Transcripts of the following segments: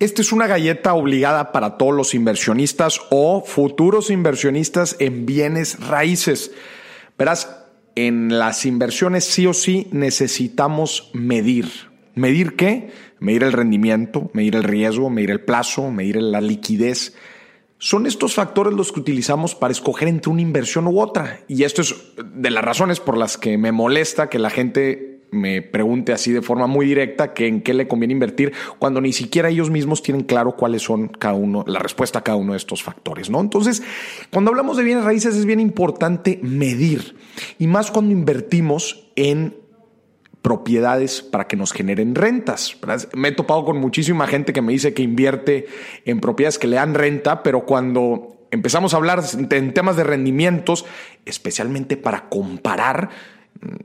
Esta es una galleta obligada para todos los inversionistas o futuros inversionistas en bienes raíces. Verás, en las inversiones sí o sí necesitamos medir. ¿Medir qué? Medir el rendimiento, medir el riesgo, medir el plazo, medir la liquidez. Son estos factores los que utilizamos para escoger entre una inversión u otra. Y esto es de las razones por las que me molesta que la gente me pregunte así de forma muy directa que en qué le conviene invertir cuando ni siquiera ellos mismos tienen claro cuáles son cada uno, la respuesta a cada uno de estos factores, ¿no? Entonces, cuando hablamos de bienes raíces es bien importante medir y más cuando invertimos en propiedades para que nos generen rentas. Me he topado con muchísima gente que me dice que invierte en propiedades que le dan renta, pero cuando empezamos a hablar en temas de rendimientos, especialmente para comparar,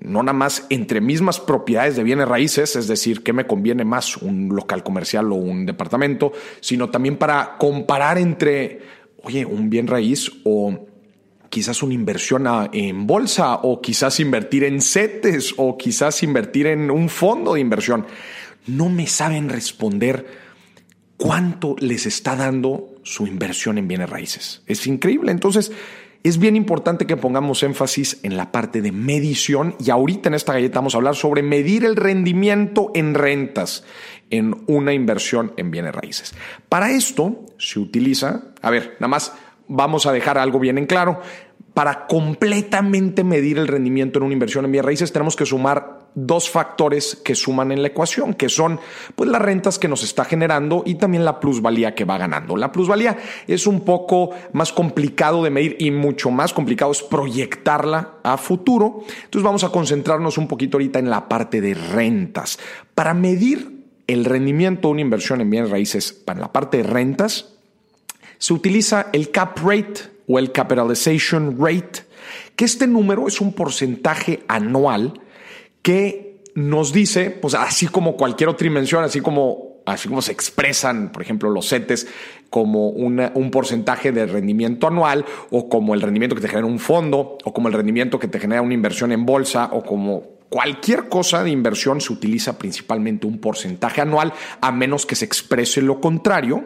no nada más entre mismas propiedades de bienes raíces, es decir, qué me conviene más un local comercial o un departamento, sino también para comparar entre, oye, un bien raíz o quizás una inversión en bolsa o quizás invertir en CETES o quizás invertir en un fondo de inversión. No me saben responder cuánto les está dando su inversión en bienes raíces. Es increíble. Entonces, es bien importante que pongamos énfasis en la parte de medición y ahorita en esta galleta vamos a hablar sobre medir el rendimiento en rentas en una inversión en bienes raíces. Para esto se utiliza, a ver, nada más vamos a dejar algo bien en claro para completamente medir el rendimiento en una inversión en bienes raíces tenemos que sumar dos factores que suman en la ecuación, que son pues las rentas que nos está generando y también la plusvalía que va ganando. La plusvalía es un poco más complicado de medir y mucho más complicado es proyectarla a futuro. Entonces vamos a concentrarnos un poquito ahorita en la parte de rentas. Para medir el rendimiento de una inversión en bienes raíces para la parte de rentas, se utiliza el cap rate o el capitalization rate, que este número es un porcentaje anual que nos dice, pues así como cualquier otra invención, así como, así como se expresan, por ejemplo, los CETES como un porcentaje de rendimiento anual o como el rendimiento que te genera un fondo o como el rendimiento que te genera una inversión en bolsa o como cualquier cosa de inversión se utiliza principalmente un porcentaje anual a menos que se exprese lo contrario.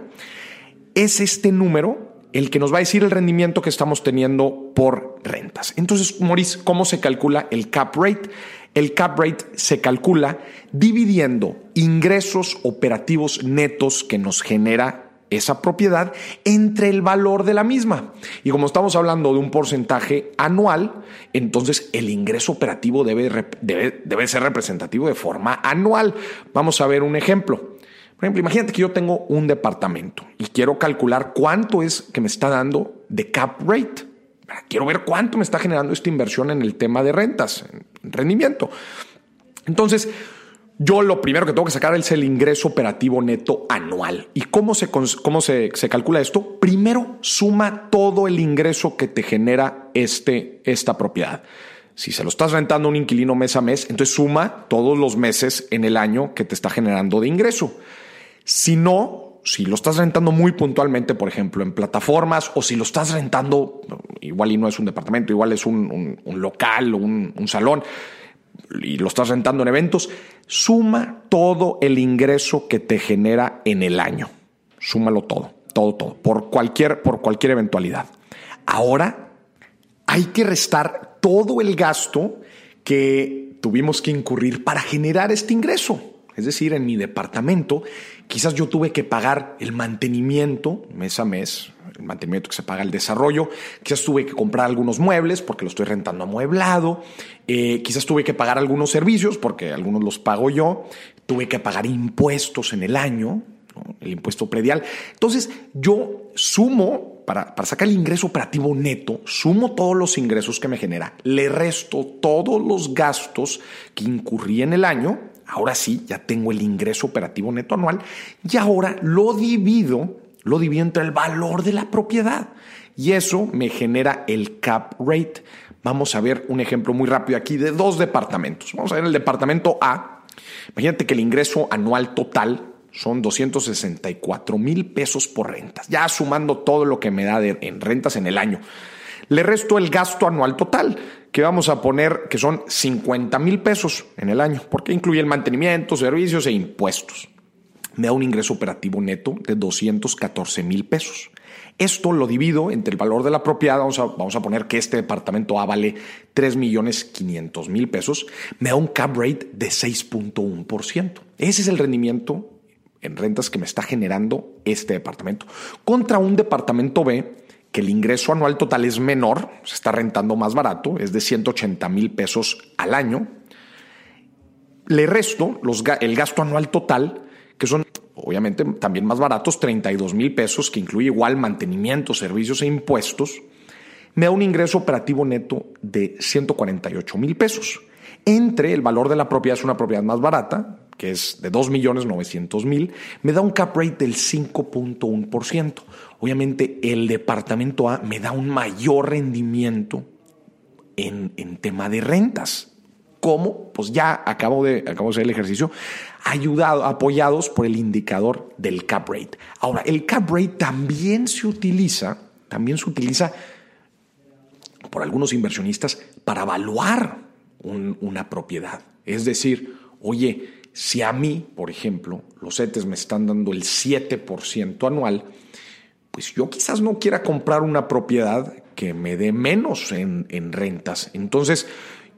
Es este número el que nos va a decir el rendimiento que estamos teniendo por rentas. Entonces, Maurice, ¿cómo se calcula el cap rate? El cap rate se calcula dividiendo ingresos operativos netos que nos genera esa propiedad entre el valor de la misma. Y como estamos hablando de un porcentaje anual, entonces el ingreso operativo debe, debe, debe ser representativo de forma anual. Vamos a ver un ejemplo. Por ejemplo, imagínate que yo tengo un departamento y quiero calcular cuánto es que me está dando de cap rate. Quiero ver cuánto me está generando esta inversión en el tema de rentas, en rendimiento. Entonces, yo lo primero que tengo que sacar es el ingreso operativo neto anual. ¿Y cómo se, cómo se, se, calcula esto? Primero, suma todo el ingreso que te genera este, esta propiedad. Si se lo estás rentando un inquilino mes a mes, entonces suma todos los meses en el año que te está generando de ingreso. Si no, si lo estás rentando muy puntualmente, por ejemplo, en plataformas, o si lo estás rentando, igual y no es un departamento, igual es un, local o un, un salón, y lo estás rentando en eventos, suma todo el ingreso que te genera en el año. Súmalo todo, todo, todo, por cualquier, por cualquier eventualidad. Ahora hay que restar todo el gasto que tuvimos que incurrir para generar este ingreso. Es decir, en mi departamento, quizás yo tuve que pagar el mantenimiento mes a mes, el mantenimiento que se paga el desarrollo, quizás tuve que comprar algunos muebles porque lo estoy rentando amueblado, eh, quizás tuve que pagar algunos servicios porque algunos los pago yo, tuve que pagar impuestos en el año, el impuesto predial. Entonces, yo sumo, para, sacar el ingreso operativo neto, sumo todos los ingresos que me genera, le resto todos los gastos que incurrí en el año ahora sí, ya tengo el ingreso operativo neto anual y ahora lo divido, lo divido entre el valor de la propiedad. Y eso me genera el cap rate. Vamos a ver un ejemplo muy rápido aquí de dos departamentos. Vamos a ver el departamento A. Imagínate que el ingreso anual total son 264 mil pesos por rentas, ya sumando todo lo que me da en rentas en el año. Le resto el gasto anual total, que vamos a poner que son 50 mil pesos en el año, porque incluye el mantenimiento, servicios e impuestos. me da un ingreso operativo neto de 214 mil pesos. Esto lo divido entre el valor de la propiedad, vamos a, vamos a poner que este departamento A vale 3 millones 500 mil pesos, me da un cap rate de 6.1%. Ese es el rendimiento en rentas que me está generando este departamento. Contra un departamento B, que el ingreso anual total es menor, se está rentando más barato, es de 180 mil pesos al año. Le resto el gasto anual total, que son obviamente también más baratos, 32 mil pesos, que incluye igual mantenimiento, servicios e impuestos, me da un ingreso operativo neto de 148 mil pesos. Entre el valor de la propiedad es una propiedad más barata, que es de 2 millones 900 mil, me da un cap rate del 5.1%. Obviamente el departamento A me da un mayor rendimiento en, en tema de rentas. ¿Cómo? Pues ya acabo de, acabo de hacer el ejercicio, ayudado, apoyados por el indicador del cap rate. Ahora, el cap rate también se utiliza, también se utiliza por algunos inversionistas para evaluar una propiedad. Es decir, oye, si a mí, por ejemplo, los CETES me están dando el 7% anual, pues yo quizás no quiera comprar una propiedad que me dé menos en, en rentas. Entonces,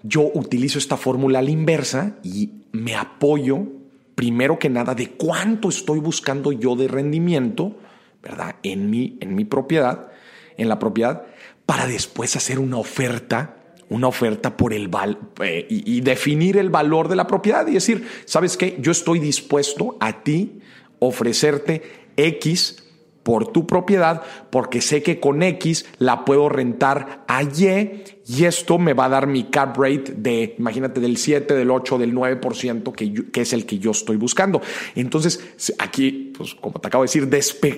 yo utilizo esta fórmula a la inversa y me apoyo primero que nada de cuánto estoy buscando yo de rendimiento, ¿verdad? En mi, en mi propiedad, en la propiedad, para después hacer una oferta una oferta por el val eh, y, definir el valor de la propiedad y decir, ¿sabes qué? Yo estoy dispuesto a ti ofrecerte X por tu propiedad porque sé que con X la puedo rentar a Y y esto me va a dar mi cap rate de, imagínate, del 7, del 8, del 9% que, que es el que yo estoy buscando. Entonces, aquí, pues como te acabo de decir,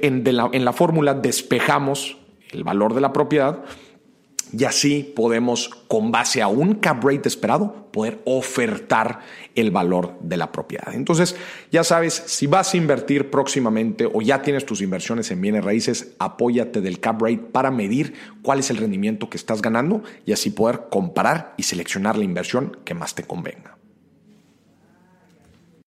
en, en la fórmula despejamos el valor de la propiedad y así podemos, con base a un cap rate esperado, poder ofertar el valor de la propiedad. Entonces, ya sabes, si vas a invertir próximamente o ya tienes tus inversiones en bienes raíces, apóyate del cap rate para medir cuál es el rendimiento que estás ganando y así poder comparar y seleccionar la inversión que más te convenga.